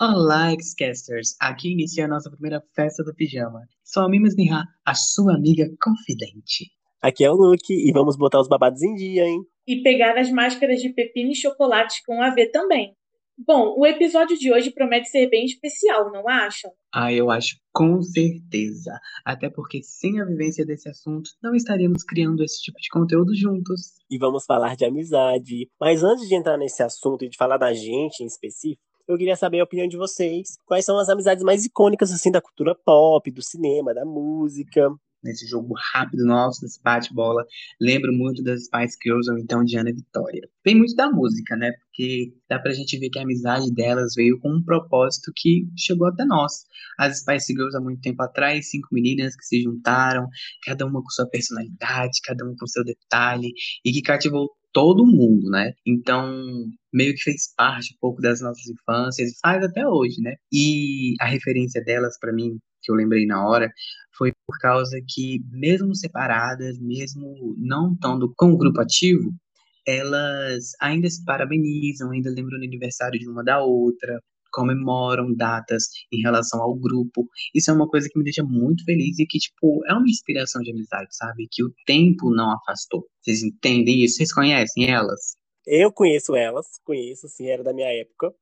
Olá, Xcasters! Aqui inicia a nossa primeira festa do pijama. Sou a Mimas Nihá, a sua amiga confidente. Aqui é o Luke e vamos botar os babados em dia, hein? E pegar as máscaras de pepino e chocolate com AV também. Bom, o episódio de hoje promete ser bem especial, não acham? Ah, eu acho com certeza. Até porque sem a vivência desse assunto, não estaríamos criando esse tipo de conteúdo juntos. E vamos falar de amizade. Mas antes de entrar nesse assunto e de falar da gente em específico, eu queria saber a opinião de vocês. Quais são as amizades mais icônicas, assim, da cultura pop, do cinema, da música? Nesse jogo rápido nosso, nesse bate-bola, lembro muito das Spice Girls ou então de Ana Vitória. Vem muito da música, né? Porque dá pra gente ver que a amizade delas veio com um propósito que chegou até nós. As Spice Girls há muito tempo atrás, cinco meninas que se juntaram, cada uma com sua personalidade, cada uma com seu detalhe, e que cativou todo mundo, né? Então, meio que fez parte um pouco das nossas infâncias e faz até hoje, né? E a referência delas para mim, que eu lembrei na hora, foi por causa que mesmo separadas, mesmo não estando com o grupo ativo, elas ainda se parabenizam, ainda lembram do aniversário de uma da outra, comemoram datas em relação ao grupo. Isso é uma coisa que me deixa muito feliz e que, tipo, é uma inspiração de amizade, sabe? Que o tempo não afastou. Vocês entendem isso? Vocês conhecem elas? Eu conheço elas, conheço, sim, era da minha época.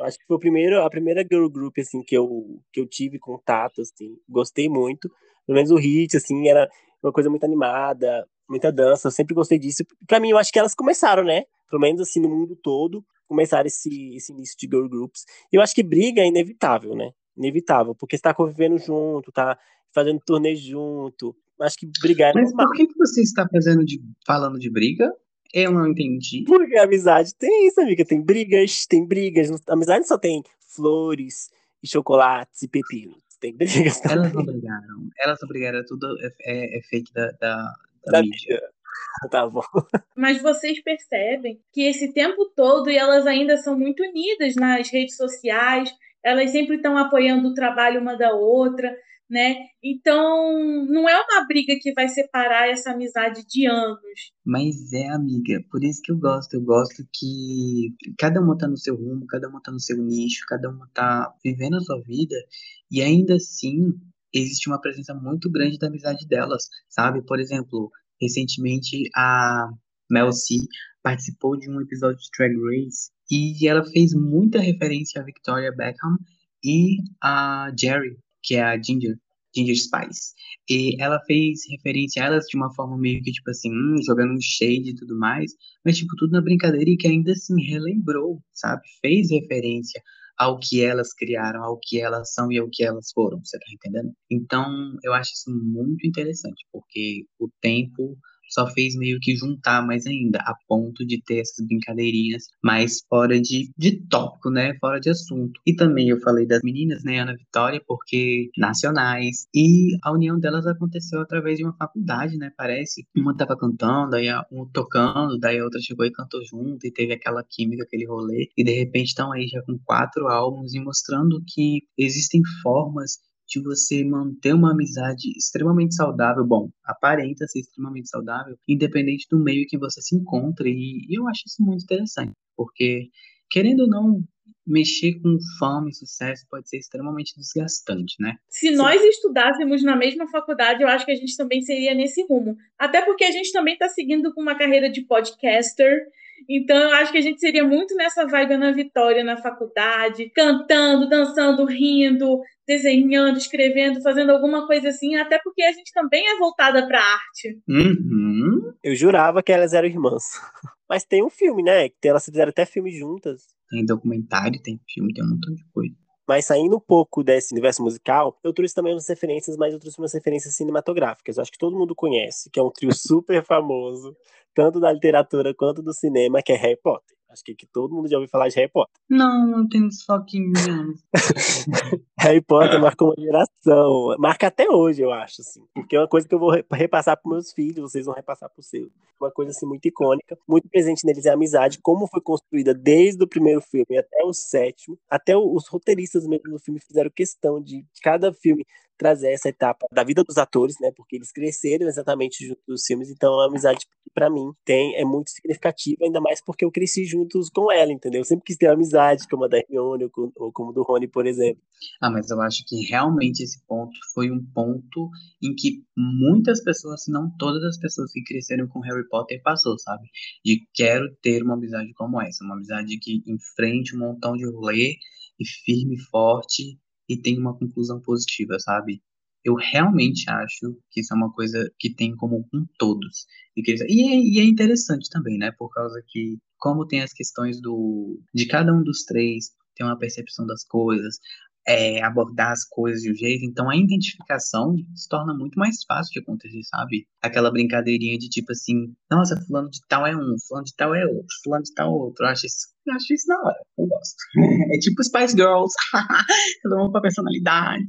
Acho que foi o primeiro, a primeira girl group, assim, que eu, que eu tive contato, assim. Gostei muito. Pelo menos o hit, assim, era uma coisa muito animada, muita dança. Eu sempre gostei disso. Pra mim, eu acho que elas começaram, né? Pelo menos, assim, no mundo todo começar esse, esse início de girl groups. E eu acho que briga é inevitável, né? Inevitável, porque você tá convivendo junto, tá fazendo turnê junto. Acho que brigar é Mas normal. por que, que você está fazendo de, falando de briga? Eu não entendi. Porque a amizade tem isso, amiga. Tem brigas, tem brigas. A amizade só tem flores e chocolates e pepinos. Tem brigas também. Elas não brigaram. Elas não brigaram. Tudo é, é, é fake da, da, da, da mídia. mídia. Tá bom. Mas vocês percebem que esse tempo todo e elas ainda são muito unidas nas redes sociais, elas sempre estão apoiando o trabalho uma da outra, né? Então, não é uma briga que vai separar essa amizade de anos. Mas é, amiga, por isso que eu gosto. Eu gosto que cada uma tá no seu rumo, cada uma tá no seu nicho, cada uma tá vivendo a sua vida e ainda assim existe uma presença muito grande da amizade delas, sabe? Por exemplo, Recentemente, a Mel C participou de um episódio de Drag Race e ela fez muita referência a Victoria Beckham e a Jerry, que é a Ginger, Ginger Spice. E ela fez referência a elas de uma forma meio que, tipo assim, hum, jogando um shade e tudo mais, mas, tipo, tudo na brincadeira e que ainda assim relembrou, sabe? Fez referência ao que elas criaram, ao que elas são e ao que elas foram, você tá entendendo? Então, eu acho isso muito interessante, porque o tempo só fez meio que juntar mais ainda, a ponto de ter essas brincadeirinhas mais fora de, de tópico, né? Fora de assunto. E também eu falei das meninas, né, Ana Vitória, porque nacionais. E a união delas aconteceu através de uma faculdade, né? Parece. Uma tava cantando, aí um tocando, daí a outra chegou e cantou junto, e teve aquela química, aquele rolê. E de repente estão aí já com quatro álbuns e mostrando que existem formas de você manter uma amizade extremamente saudável, bom, aparenta ser extremamente saudável, independente do meio que você se encontre, e, eu acho isso muito interessante, porque, querendo ou não, mexer com fama e sucesso pode ser extremamente desgastante, né? Se nós estudássemos na mesma faculdade, eu acho que a gente também seria nesse rumo. Até porque a gente também está seguindo com uma carreira de podcaster. Então, eu acho que a gente seria muito nessa vibe na Vitória, na faculdade, cantando, dançando, rindo, desenhando, escrevendo, fazendo alguma coisa assim, até porque a gente também é voltada para arte. Uhum. Eu jurava que elas eram irmãs. Mas tem um filme, né? Que elas fizeram até filme juntas. Tem documentário, tem filme, tem um montão de coisa. Mas saindo um pouco desse universo musical, eu trouxe também umas referências, mas eu trouxe umas referências cinematográficas. Eu acho que todo mundo conhece, que é um trio super famoso, tanto da literatura quanto do cinema, que é Harry Potter. Acho que, que todo mundo já ouviu falar de Harry Potter. Não, não tenho foco em Harry Potter marcou uma geração. Marca até hoje, eu acho, assim. Porque é uma coisa que eu vou repassar para meus filhos, vocês vão repassar para os seus. Uma coisa, assim, muito icônica. Muito presente neles é a amizade, como foi construída desde o primeiro filme até o sétimo. Até os roteiristas mesmo do filme fizeram questão de cada filme trazer essa etapa da vida dos atores, né? Porque eles cresceram exatamente junto dos filmes, então a amizade para mim tem é muito significativa, ainda mais porque eu cresci juntos com ela, entendeu? Eu sempre quis ter uma amizade como a da Hermione ou, como do Rony, por exemplo. Ah, mas eu acho que realmente esse ponto foi um ponto em que muitas pessoas, se não todas as pessoas que cresceram com Harry Potter passou, sabe? De quero ter uma amizade como essa, uma amizade que enfrente um montão de rolê e firme, forte e tem uma conclusão positiva, sabe? Eu realmente acho que isso é uma coisa que tem em comum com todos. E, que, e, é, e é interessante também, né? Por causa que, como tem as questões do de cada um dos três, tem uma percepção das coisas, é, abordar as coisas de um jeito, então a identificação se torna muito mais fácil de acontecer, sabe? Aquela brincadeirinha de tipo assim, nossa, fulano de tal é um, fulano de tal é outro, fulano de tal é outro. Eu acho isso, eu acho isso na hora, eu gosto. É tipo Spice Girls, todo mundo com a personalidade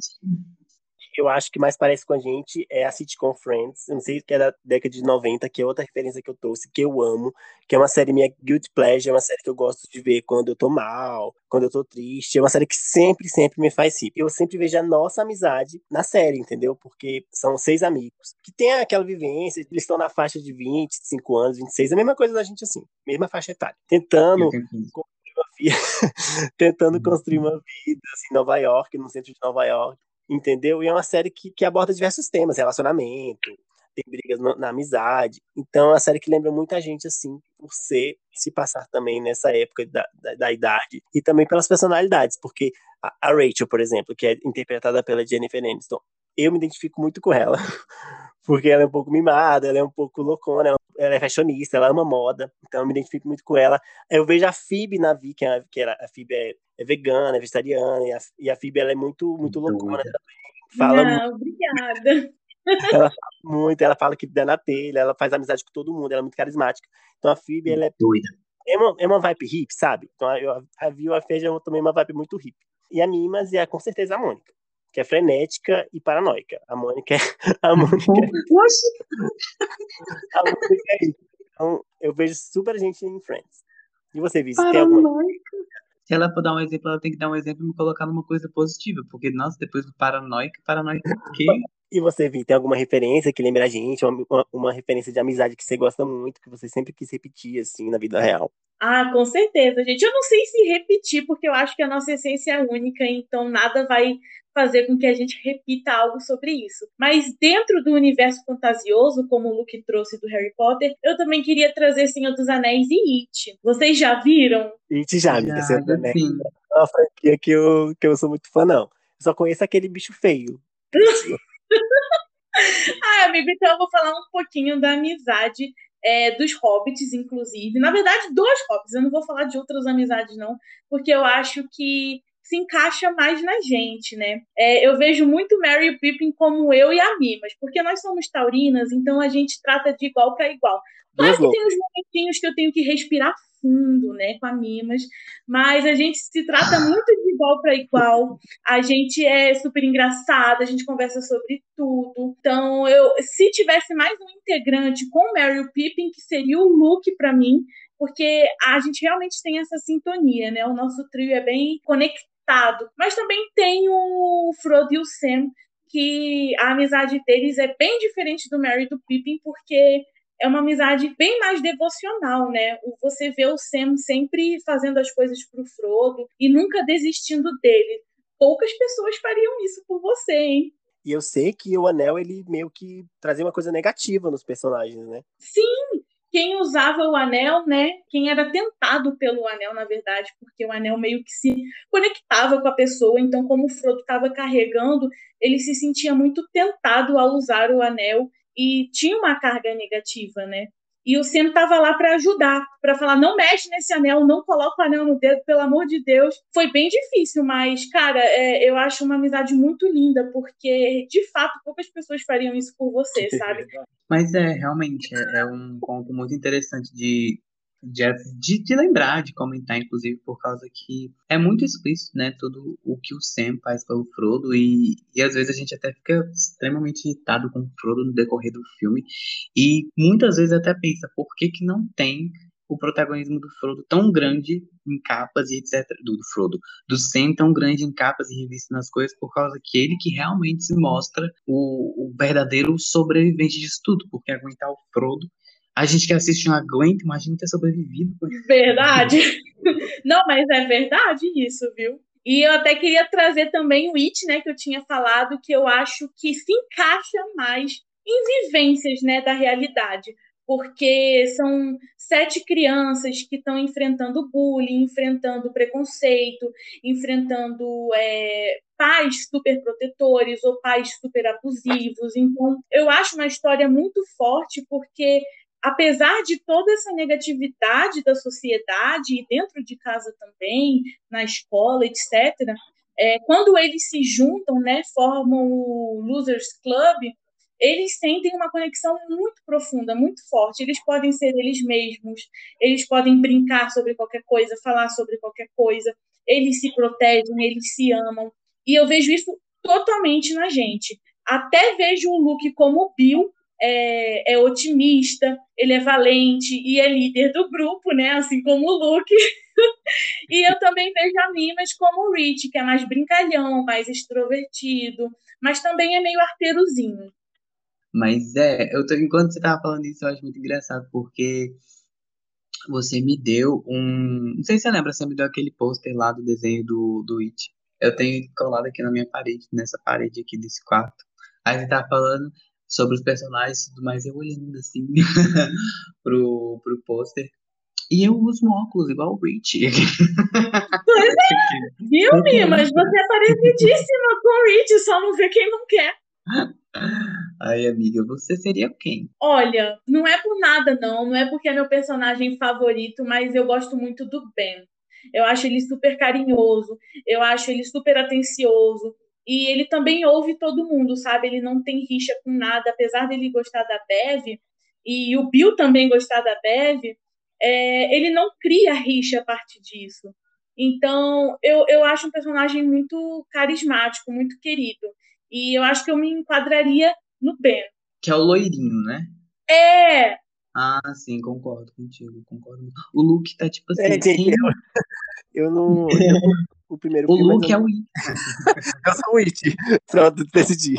eu acho que mais parece com a gente é a sitcom Friends, eu não sei que é da década de 90, que é outra referência que eu trouxe, que eu amo, que é uma série minha guilty pleasure, é uma série que eu gosto de ver quando eu tô mal, quando eu tô triste, é uma série que sempre, sempre me faz rir. Eu sempre vejo a nossa amizade na série, entendeu? Porque são seis amigos que tem aquela vivência, eles estão na faixa de 25 anos, 26, a mesma coisa da gente assim, mesma faixa etária, tentando tentando construir uma vida assim, em Nova York, no centro de Nova York, entendeu? E é uma série que, que aborda diversos temas, relacionamento, tem brigas na amizade. Então é uma série que lembra muita gente, assim, por ser, se passar também nessa época da, da, da idade, e também pelas personalidades, porque a, a, Rachel, por exemplo, que é interpretada pela Jennifer Aniston, eu me identifico muito com ela, porque ela é um pouco mimada, ela é um pouco loucona, ela é fashionista, ela ama moda, então eu me identifico muito com ela. Eu vejo a Phoebe na Vi, que, é, que era, a Phoebe é, é, vegana, é vegetariana, e a, e a Phoebe ela é muito, muito loucona também. Fala Não, muito. obrigada. Ela fala muito, ela fala que dá na telha, ela faz amizade com todo mundo, ela é muito carismática. Então a Phoebe, ela é doida. É uma, é uma vibe hip, sabe? Então eu, a Vi e a Feija também uma vibe muito hip. E a Mimas é com certeza a Mônica que é frenética e paranoica. A Mônica é. A Mônica é, a Mônica é isso. Então, eu vejo super gente em Friends. E você, Viz, tem alguma. Se ela for dar um exemplo, ela tem que dar um exemplo e me colocar numa coisa positiva. Porque, nossa, depois do paranoica, paranoica o quê? E você, Vi, tem alguma referência que lembra a gente? Uma, uma, uma, referência de amizade que você gosta muito, que você sempre quis repetir, assim, na vida real? Ah, com certeza, gente. Eu não sei se repetir, porque eu acho que a nossa essência é única, então nada vai fazer com que a gente repita algo sobre isso. Mas dentro do universo fantasioso, como o Luke trouxe do Harry Potter, eu também queria trazer Senhor dos Anéis e It. Vocês já viram? It já, amiga. Senhor dos Anéis. É uma franquia que eu, que eu sou muito fã, não. Eu só conheço aquele bicho feio. ah, amigo, então eu vou falar um pouquinho da amizade é, dos hobbits, inclusive. Na verdade, dos hobbits. Eu não vou falar de outras amizades, não, porque eu acho que se encaixa mais na gente, né? É, eu vejo muito Mary e Pippin como eu e a Mimas, porque nós somos taurinas, então a gente trata de igual para igual. Claro que tem uns momentinhos que eu tenho que respirar fundo, né, com a Mimas, mas a gente se trata muito de igual para igual. A gente é super engraçada, a gente conversa sobre tudo. Então, eu, se tivesse mais um integrante com Mary e Pippin, que seria o Luke para mim, porque a gente realmente tem essa sintonia, né? O nosso trio é bem conectado mas também tem o Frodo e o Sam, que a amizade deles é bem diferente do Merry e do Pippin, porque é uma amizade bem mais devocional, né? Você vê o Sam sempre fazendo as coisas pro Frodo e nunca desistindo dele. Poucas pessoas fariam isso por você, hein? E eu sei que o Anel, ele meio que trazia uma coisa negativa nos personagens, né? Sim, quem usava o anel, né? Quem era tentado pelo anel, na verdade, porque o anel meio que se conectava com a pessoa. Então, como o Frodo estava carregando, ele se sentia muito tentado a usar o anel e tinha uma carga negativa, né? E o Sam estava lá para ajudar, para falar: não mexe nesse anel, não coloca o anel no dedo, pelo amor de Deus. Foi bem difícil, mas, cara, é, eu acho uma amizade muito linda, porque de fato poucas pessoas fariam isso por você, sabe? Mas é realmente é, é um ponto muito interessante de de, de, lembrar, de comentar, inclusive, por causa que é muito explícito, né, tudo o que o Sam faz pelo Frodo, e, e às vezes a gente até fica extremamente irritado com o Frodo no decorrer do filme, e muitas vezes até pensa, por que que não tem o protagonismo do Frodo tão grande em capas e etc. Do, do Frodo, do Sam tão grande em capas e revistas nas coisas, por causa que ele que realmente se mostra o, o verdadeiro sobrevivente disso tudo, porque aguentar o Frodo. A gente que assiste uma aguenta, imagina ter sobrevivido. Verdade. Não, mas é verdade isso, viu? E eu até queria trazer também o It, né, que eu tinha falado, que eu acho que se encaixa mais em vivências, né, da realidade porque são sete crianças que estão enfrentando bullying, enfrentando preconceito, enfrentando é, pais super protetores ou pais super abusivos. Então, eu acho uma história muito forte, porque apesar de toda essa negatividade da sociedade e dentro de casa também, na escola, etc., é, quando eles se juntam, né, formam o Losers Club, eles sentem uma conexão muito profunda, muito forte. Eles podem ser eles mesmos, eles podem brincar sobre qualquer coisa, falar sobre qualquer coisa, eles se protegem, eles se amam. E eu vejo isso totalmente na gente. Até vejo o Luke como Bill, é, é, otimista, ele é valente e é líder do grupo, né? Assim como o Luke. e eu também vejo a Mimas como o Rich, que é mais brincalhão, mais extrovertido, mas também é meio arteirozinho. Mas é, eu tô, enquanto você tava falando isso, eu acho muito engraçado, porque você me deu um. Não sei se você lembra, você me deu aquele pôster lá do desenho do, do It. Eu tenho colado aqui na minha parede, nessa parede aqui desse quarto. Aí você tava falando sobre os personagens e tudo mais, eu olhando assim pro, pro pôster. E eu uso um óculos igual o Rich. Pois é, viu, você é parecidíssima com o Rich, só não vê quem não quer. Ai, amiga, você seria quem? Olha, não é por nada, não. Não é porque é meu personagem favorito, mas eu gosto muito do Ben. Eu acho ele super carinhoso, eu acho ele super atencioso. E ele também ouve todo mundo, sabe? Ele não tem rixa com nada, apesar dele gostar da Bev, e o Bill também gostar da Bev, é, ele não cria rixa a partir disso. Então, eu, eu acho um personagem muito carismático, muito querido. E eu acho que eu me enquadraria no Ben. Que é o loirinho, né? É! Ah, sim, concordo contigo, concordo. O Luke tá tipo assim. É, eu, eu não. Eu, o primeiro O filme, Luke eu, é o It. eu sou o It. Pronto, decidi.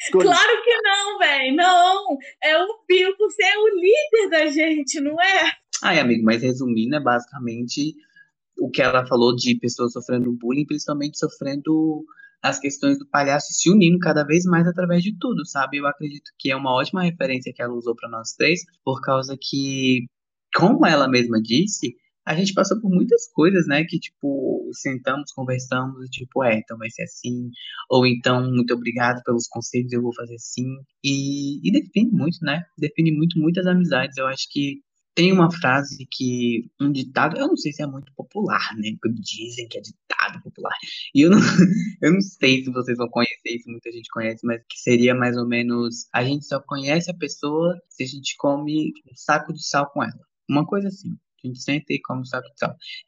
Escolhi. Claro que não, velho. Não. É o Bill por ser o líder da gente, não é? Ai, amigo, mas resumindo, é basicamente o que ela falou de pessoas sofrendo bullying, principalmente sofrendo as questões do palhaço se unindo cada vez mais através de tudo, sabe? Eu acredito que é uma ótima referência que ela usou para nós três, por causa que, como ela mesma disse, a gente passou por muitas coisas, né? Que, tipo, sentamos, conversamos, tipo, é, então vai ser assim. Ou então, muito obrigado pelos conselhos, eu vou fazer assim. E, e define muito, né? Define muito, muitas amizades. Eu acho que tem uma frase que, um ditado, eu não sei se é muito popular, né? Porque dizem que é ditado popular. E eu não, eu não sei se vocês vão conhecer, se muita gente conhece, mas que seria mais ou menos: a gente só conhece a pessoa se a gente come um saco de sal com ela. Uma coisa assim. A gente senta e come sal.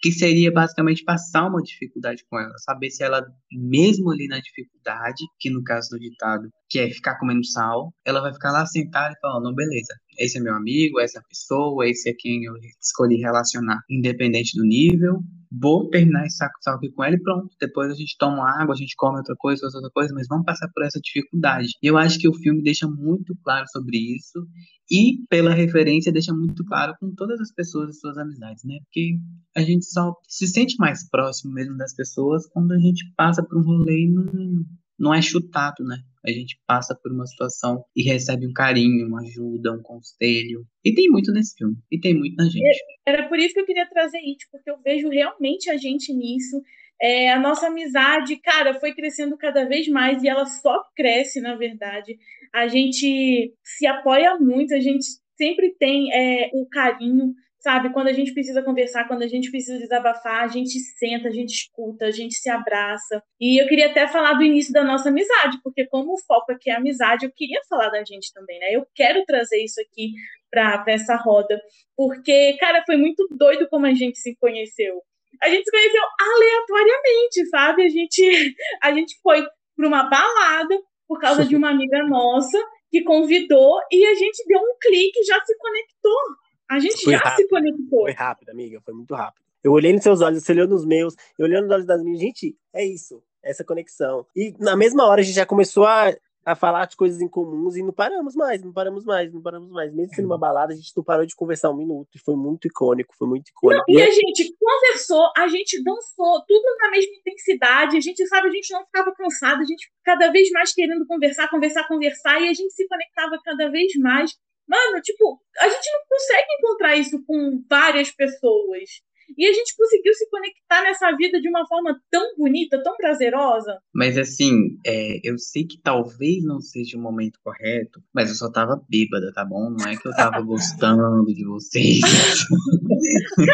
Que seria basicamente passar uma dificuldade com ela. Saber se ela, mesmo ali na dificuldade, que no caso do ditado, que é ficar comendo sal, ela vai ficar lá sentada e falar: não, beleza, esse é meu amigo, essa pessoa, esse é quem eu escolhi relacionar, independente do nível. Vou terminar esse saco de sal aqui com ela e pronto. Depois a gente toma água, a gente come outra coisa, faz outra coisa, mas vamos passar por essa dificuldade. E eu acho que o filme deixa muito claro sobre isso e, pela referência, deixa muito claro com todas as pessoas e suas amizades, né? Porque a gente só se sente mais próximo mesmo das pessoas quando a gente passa por um rolê e não, não é chutado, né? A gente passa por uma situação e recebe um carinho, uma ajuda, um conselho. E tem muito nesse filme. E tem muito na gente. Era por isso que eu queria trazer It, porque eu vejo realmente a gente nisso. É, a nossa amizade, cara, foi crescendo cada vez mais e ela só cresce, na verdade. A gente se apoia muito, a gente sempre tem é, o carinho, sabe? Quando a gente precisa conversar, quando a gente precisa desabafar, a gente senta, a gente escuta, a gente se abraça. E eu queria até falar do início da nossa amizade, porque como o foco aqui é amizade, eu queria falar da gente também, né? Eu quero trazer isso aqui para essa roda, porque, cara, foi muito doido como a gente se conheceu. A gente se conheceu aleatoriamente, sabe? A gente, a gente foi para uma balada por causa de uma amiga nossa que convidou e a gente deu um clique e já se conectou A gente Foi já rápido. se conectou. Foi rápido, amiga, foi muito rápido. Eu olhei nos seus olhos, você olhou nos meus, eu olhei nos olhos das minhas. Gente, é isso, essa conexão. E na mesma hora a gente já começou a, a falar de coisas em comuns e não paramos mais, não paramos mais, não paramos mais. Mesmo sendo uma balada, a gente não parou de conversar um minuto. E foi muito icônico, foi muito Não, icônico. e a gente conversou, a gente dançou, tudo na mesma intensidade. A gente sabe, a gente não ficava cansado, a gente cada vez mais querendo conversar, conversar, conversar, e a gente se conectava cada vez mais. Mano, tipo, a gente não consegue encontrar isso com várias pessoas. E a gente conseguiu se conectar nessa vida de uma forma tão bonita, tão prazerosa. Mas assim, é, eu sei que talvez não seja o momento correto, mas eu só tava bêbada, tá bom? Não é que eu tava gostando de vocês.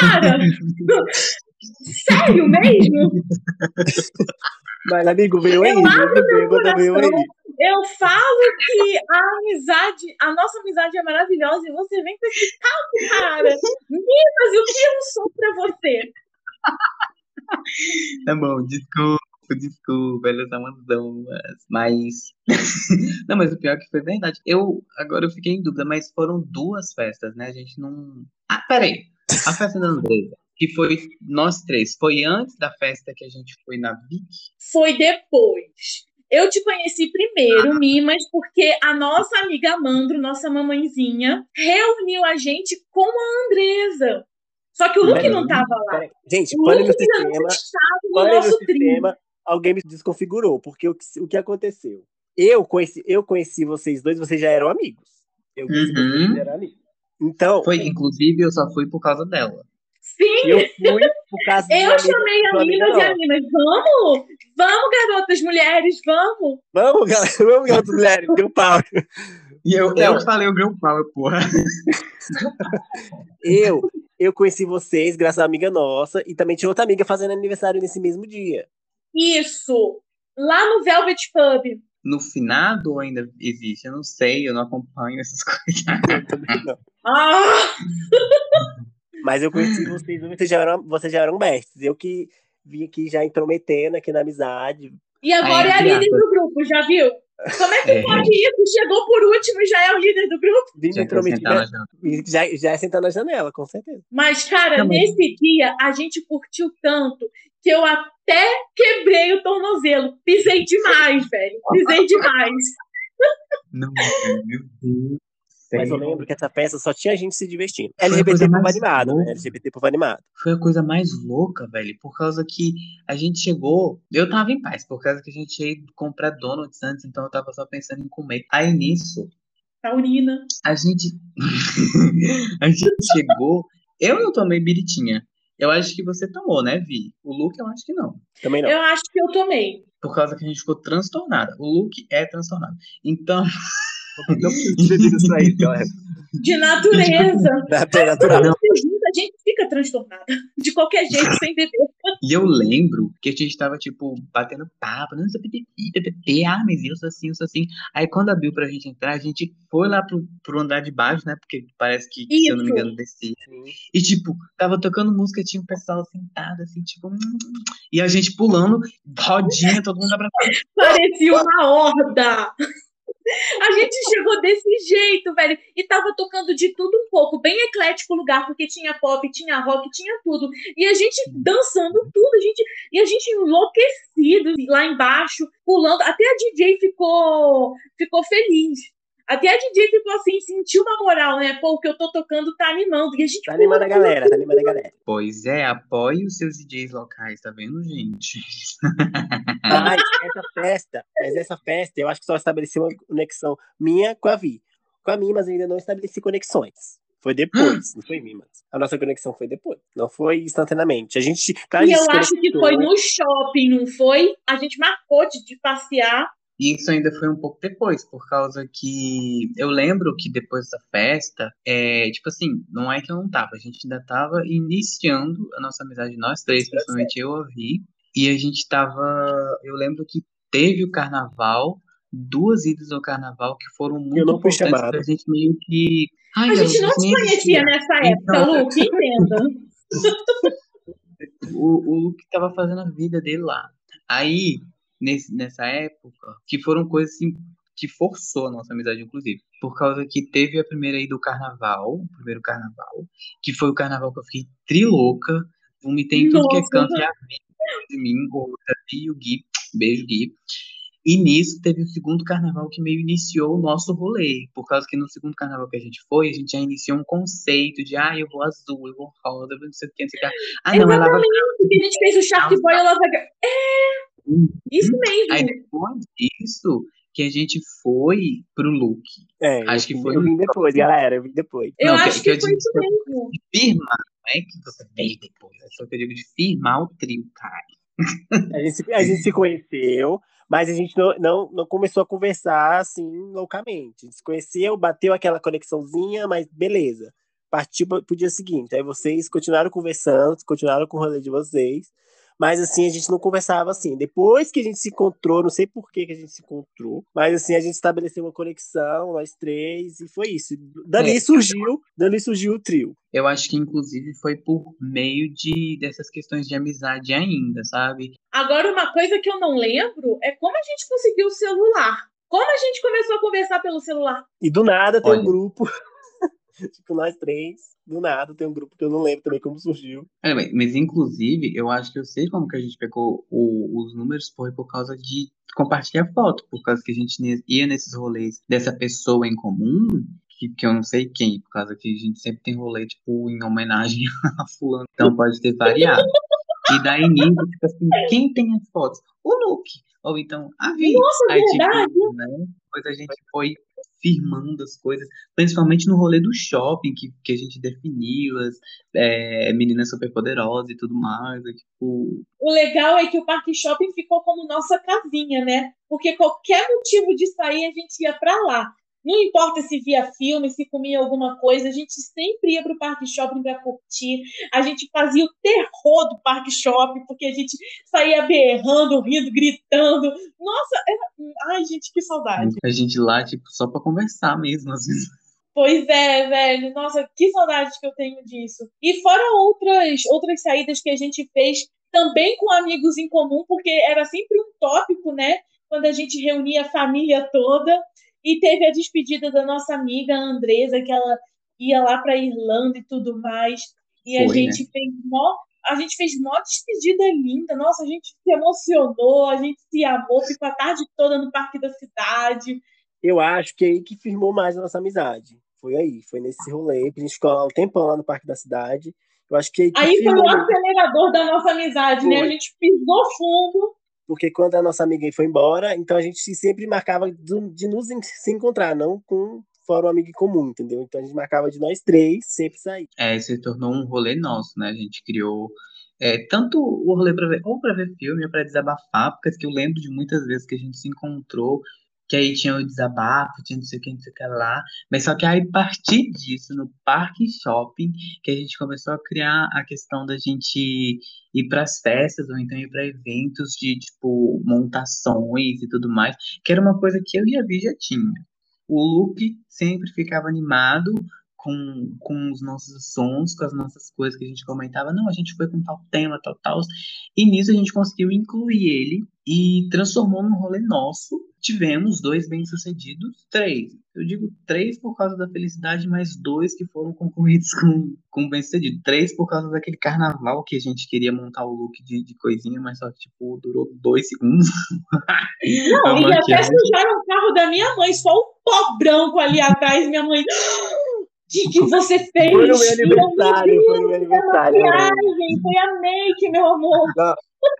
Cara, sério mesmo? Mas, amigo, veio aí, Eu abro meu veio, veio aí. coração. Eu falo que a amizade, a nossa amizade é maravilhosa e você vem com esse papo, cara. Minas, o que eu sou pra você? Tá bom, desculpa, desculpa, elas são umas domas, mas. não, mas o pior é que foi verdade. Eu, agora eu fiquei em dúvida, mas foram duas festas, né? A gente não. Ah, peraí. A festa da Andresa, que foi nós três, foi antes da festa que a gente foi na Vic? Foi depois. Eu te conheci primeiro, Mimas, porque a nossa amiga Amandro, nossa mamãezinha, reuniu a gente com a Andresa. Só que o Luke não tava lá. Gente, O pane no sistema. estava no Pane no sistema. Alguém me desconfigurou, porque o que, o que aconteceu? Eu conheci, eu conheci vocês dois, vocês já eram amigos. Eu conheci Uhum. vocês, vocês já eram amigos. Então, Foi, inclusive, eu só fui por causa dela. Sim, eu fui por causa eu chamei a Minas e a. Minas. Vamos! Vamos, garotas, mulheres, vamos! Vamos, galera, vamos, garotas mulheres, deu pau. E eu, Não. eu falei o Girl Power, porra. Eu, eu conheci vocês graças a uma amiga nossa e também tinha outra amiga fazendo aniversário nesse mesmo dia. Isso! Lá no Velvet Pub. No finado ou ainda existe? Eu não sei, eu não acompanho essas coisas. Eu também não. Ah! Mas eu conheci vocês, vocês já eram, vocês já eram bestes. Eu que vim aqui já intrometendo aqui na amizade. E agora Aí, é a líder do grupo, já viu? Como é que É. pode isso? Chegou por último e já é o líder do grupo? Vim Já Já, já é sentar na janela, com certeza. Mas, cara, Não, mas- nesse dia a gente curtiu tanto que eu até quebrei o tornozelo. Pisei demais, velho. Pisei demais. Não, meu Deus. Mas eu lembro que essa festa só tinha gente se divertindo. Foi a LGBT coisa povo mais animado, né? louca. LGBT povo animado. Foi a coisa mais louca, velho, por causa que a gente chegou, eu tava em paz, por causa que a gente ia comprar donuts antes, então eu tava só pensando em comer. Aí nisso, Taurina. a gente a gente chegou, eu não tomei biritinha. Eu acho que você tomou, né, Vi? O Luke eu acho que não. Também não. Eu acho que eu tomei. Por causa que a gente ficou transtornada. O Luke é transtornado. Então, Não preciso de isso, galera. De natureza. Natural. A gente fica transtornada. De qualquer jeito, sem beber. E eu lembro que a gente tava, tipo, batendo papo, não sei PPP, ah, mas eu sou assim, eu sou assim. Aí quando abriu pra gente entrar, a gente foi lá pro, pro andar de baixo, né? Porque parece que, se eu não me Isso. engano, descia. E, tipo, tava tocando música, tinha um pessoal sentado, assim, tipo, hum, e a gente pulando, rodinha, todo mundo abraçado. Parecia uma horda. A gente chegou desse jeito, velho. E tava tocando de tudo um pouco. Bem eclético o lugar, porque tinha pop, tinha rock, tinha tudo. E a gente dançando tudo. A gente, e a gente enlouquecido lá embaixo, pulando. Até a DJ ficou, ficou feliz. Até a DJ ficou assim, sentiu uma moral, né? Pô, o que eu tô tocando tá animando. E a gente Tá animando a galera, tá animando a galera. Pois é, apoie os seus DJs locais, tá vendo, gente? Mas essa festa, mas essa festa, eu acho que só estabeleceu uma conexão minha com a Vi. Com a Mimas eu ainda não estabeleci conexões. Foi depois, não foi Mimas. A nossa conexão foi depois. Não foi instantaneamente. A gente. Claro, E a gente eu acho que foi no shopping, não foi? A gente marcou de, de passear. E isso ainda foi um pouco depois, por causa que eu lembro que depois dessa festa, é, tipo assim, não é que eu não tava, a gente ainda tava iniciando a nossa amizade, nós três, principalmente eu e a Vi, e a gente tava, eu lembro que teve o carnaval, duas idas ao carnaval que foram muito não fui importantes chamado. pra gente meio que... Ai, A gente não nem conhecia existia. nessa época, Então- Luke, entenda. o, o Luke tava fazendo a vida dele lá. Aí, nesse, nessa época, que foram coisas assim, que forçou a nossa amizade, inclusive. Por causa que teve a primeira aí do carnaval, o primeiro carnaval, que foi o carnaval que eu fiquei trilouca, vomitei em tudo que é canto e a de mim, e o Gui, beijo Gui. E nisso teve o segundo carnaval que meio iniciou o nosso rolê. Por causa que no segundo carnaval que a gente foi, a gente já iniciou um conceito de ah, eu vou azul, eu vou rosa, não sei o que, não sei o que. Ah, não, ela vai. Porque a gente fez o Shark Boy e ela vai. É! Isso mesmo. Aí depois disso, que a gente foi pro look. É, acho que foi. Eu vim depois, galera, eu vim depois. Eu não, acho que, que, que foi isso mesmo. Firmar, não é que você veio depois, é só que eu digo de firmar o trio, cara. A gente, a gente se conheceu, mas a gente não, não, não começou a conversar assim loucamente. A gente se conheceu, bateu aquela conexãozinha, mas beleza. Partiu pro dia seguinte. Aí vocês continuaram conversando, continuaram com o rolê de vocês. Mas assim, a gente não conversava assim. Depois que a gente se encontrou, não sei por que, que a gente se encontrou, mas assim, a gente estabeleceu uma conexão, nós três, e foi isso. Dali é. surgiu, dali surgiu o trio. Eu acho que inclusive foi por meio de dessas questões de amizade ainda, sabe? Agora, uma coisa que eu não lembro é como a gente conseguiu o celular. Como a gente começou a conversar pelo celular? E do nada tem Olha. um grupo. tipo, nós três do nada, tem um grupo que eu não lembro também como surgiu. É, mas inclusive, eu acho que eu sei como que a gente pegou o, os números, foi por causa de compartilhar foto, por causa que a gente ia nesses rolês dessa pessoa em comum, que, que eu não sei quem, por causa que a gente sempre tem rolê, tipo, em homenagem a fulano, então pode ter variado. E daí nisso, tipo assim, quem tem as fotos? O Luke. Ou então a Vi. Nossa, Aí, verdade. Tipo, né? Depois a gente foi firmando as coisas, principalmente no rolê do shopping, que, que a gente definiu, as é, meninas superpoderosas e tudo mais. É, tipo... O legal é que o Parque Shopping ficou como nossa casinha, né? Porque qualquer motivo de sair, a gente ia para lá. Não importa se via filme, se comia alguma coisa, a gente sempre ia para o parque shopping para curtir. A gente fazia o terror do parque shopping, porque a gente saía berrando, rindo, gritando. Nossa, era... ai, gente, que saudade. A gente lá, tipo, só para conversar mesmo, às vezes. Pois é, velho. Nossa, que saudade que eu tenho disso. E fora outras, outras saídas que a gente fez também com amigos em comum, porque era sempre um tópico, né? Quando a gente reunia a família toda. E teve a despedida da nossa amiga Andresa, que ela ia lá para Irlanda e tudo mais. E Foi, a gente né? fez mó, a gente fez mó despedida linda. Nossa, a gente se emocionou, a gente se amou, ficou a tarde toda no parque da cidade. Eu acho que é aí que firmou mais a nossa amizade. Foi aí, foi nesse rolê, a gente ficou lá um tempão lá no parque da cidade. Eu acho que aí, que aí foi o acelerador da nossa amizade, foi. né? A gente pisou fundo porque quando a nossa amiga foi embora, então a gente sempre marcava de nos se encontrar, não com fora um amigo comum, entendeu? Então a gente marcava de nós três sempre sair. É, se tornou um rolê nosso, né? A gente criou é, tanto o rolê para ver, ou para ver filme, ou para desabafar, porque que eu lembro de muitas vezes que a gente se encontrou que aí tinha o desabafo, tinha não sei o que, não sei o que lá. Mas só que aí, a partir disso, no parque shopping, que a gente começou a criar a questão da gente ir para as festas, ou então ir para eventos de, tipo, montações e tudo mais, que era uma coisa que eu e a Vi já tinha. O Luke sempre ficava animado com, com os nossos sons, com as nossas coisas que a gente comentava. Não, a gente foi com tal tema, tal, tal. E nisso a gente conseguiu incluir ele e transformou num rolê nosso. Tivemos dois bem-sucedidos, três. Eu digo três por causa da felicidade, mas dois que foram concorridos com, com bem-sucedido. Três por causa daquele carnaval que a gente queria montar o look de, de coisinha, mas só que, tipo, durou dois segundos. Não, e até sujaram o carro da minha mãe, só o pó branco ali atrás. Minha mãe, que, que você fez? Foi no meu aniversário, foi no meu aniversário. Viagem, foi a make, meu amor. Não,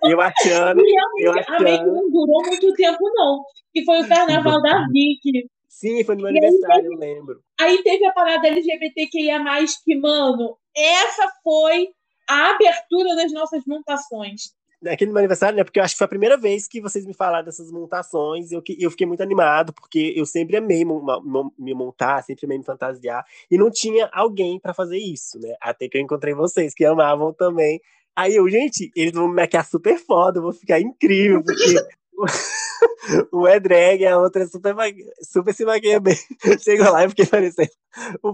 eu achando. eu achando. A make não durou muito tempo, não. Que foi o carnaval da Vicky. Sim, foi no meu e aniversário, teve, eu lembro. Aí teve a parada LGBTQIA, que, mano, essa foi a abertura das nossas montações naquele meu aniversário, né? Porque eu acho que foi a primeira vez que vocês me falaram dessas montações. Eu, eu fiquei muito animado, porque eu sempre amei me montar, sempre amei me fantasiar. E não tinha alguém para fazer isso, né? Até que eu encontrei vocês, que amavam também. Aí eu, gente, eles vão me maquiar super foda, eu vou ficar incrível, porque. um é drag, a outra é super, super se maquia bem. Chegou lá e fiquei parecendo,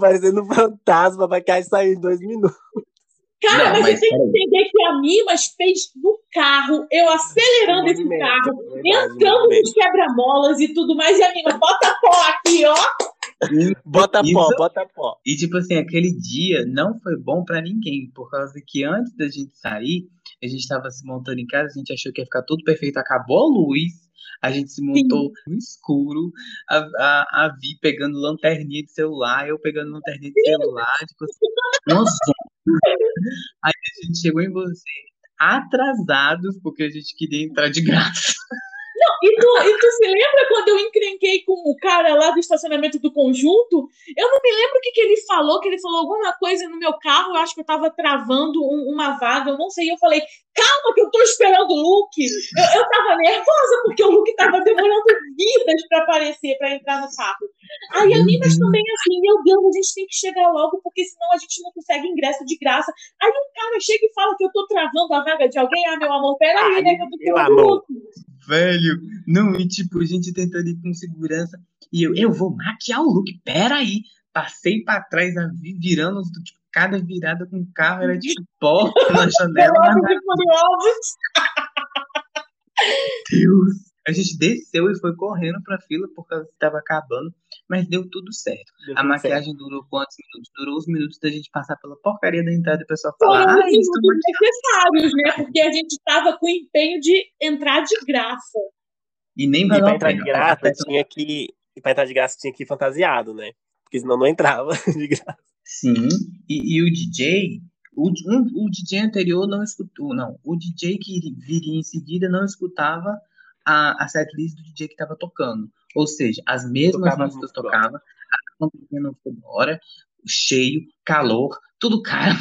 parecendo um fantasma, a maquiagem saiu em dois minutos. Cara, Não, mas, mas você tem que entender que a Mimas fez no carro, eu acelerando esse carro, verdade, entrando nos quebra-molas e tudo mais, e a Mimas, bota pó aqui, ó. Bota Isso- pó, bota pó. E, tipo assim, aquele dia não foi bom pra ninguém, por causa que antes da gente sair, a gente tava se montando em casa, a gente achou que ia ficar tudo perfeito, acabou a luz, a gente se montou no escuro, a, a, a Vi pegando lanterninha de celular, eu pegando lanterninha de celular, tipo assim, zona. Aí a gente chegou em você atrasados, porque a gente queria entrar de graça. E tu, e tu se lembra quando eu encrenquei com o cara lá do estacionamento do conjunto? Eu não me lembro o que, que ele falou, que ele falou alguma coisa no meu carro, eu acho que eu tava travando um- uma vaga, eu não sei. Eu falei, calma que eu tô esperando o Luke. Eu, eu tava nervosa porque o Luke tava demorando vidas pra aparecer, pra entrar no carro. Aí a Minas também assim, meu Deus, a gente tem que chegar logo, porque senão a gente não consegue ingresso de graça. Aí um cara chega e fala que eu tô travando a vaga de alguém. Ah, meu amor, peraí, né? Que eu tô Meu esperando o amor. Luke. Velho, não, e tipo, a gente tentando ir com segurança. E eu, eu vou maquiar o look, peraí. Passei pra trás, virando, tipo, cada virada com o carro era tipo pó na janela. Velozes e Furiosos. Deus! A gente desceu e foi correndo pra fila por causa que tava acabando, mas deu tudo certo. Deu A tudo maquiagem durou quantos minutos? Durou os minutos da gente passar pela porcaria da entrada e o pessoal falar, Foram ah, isso necessários, né? Porque a gente tava com o empenho de entrar de graça. E nem E pra entrar de graça tinha que. E pra entrar de graça tinha que ir fantasiado, né? Porque senão não entrava de graça. Sim, e, e o DJ, o, um- o DJ anterior não escutou, não, o DJ que viria em seguida não escutava a, a setlist do DJ que estava tocando. Ou seja, as mesmas Tocava as músicas músicas. tocavam, a campanha não foi embora, cheio, calor, tudo caro.